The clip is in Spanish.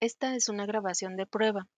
Esta es una grabación de prueba.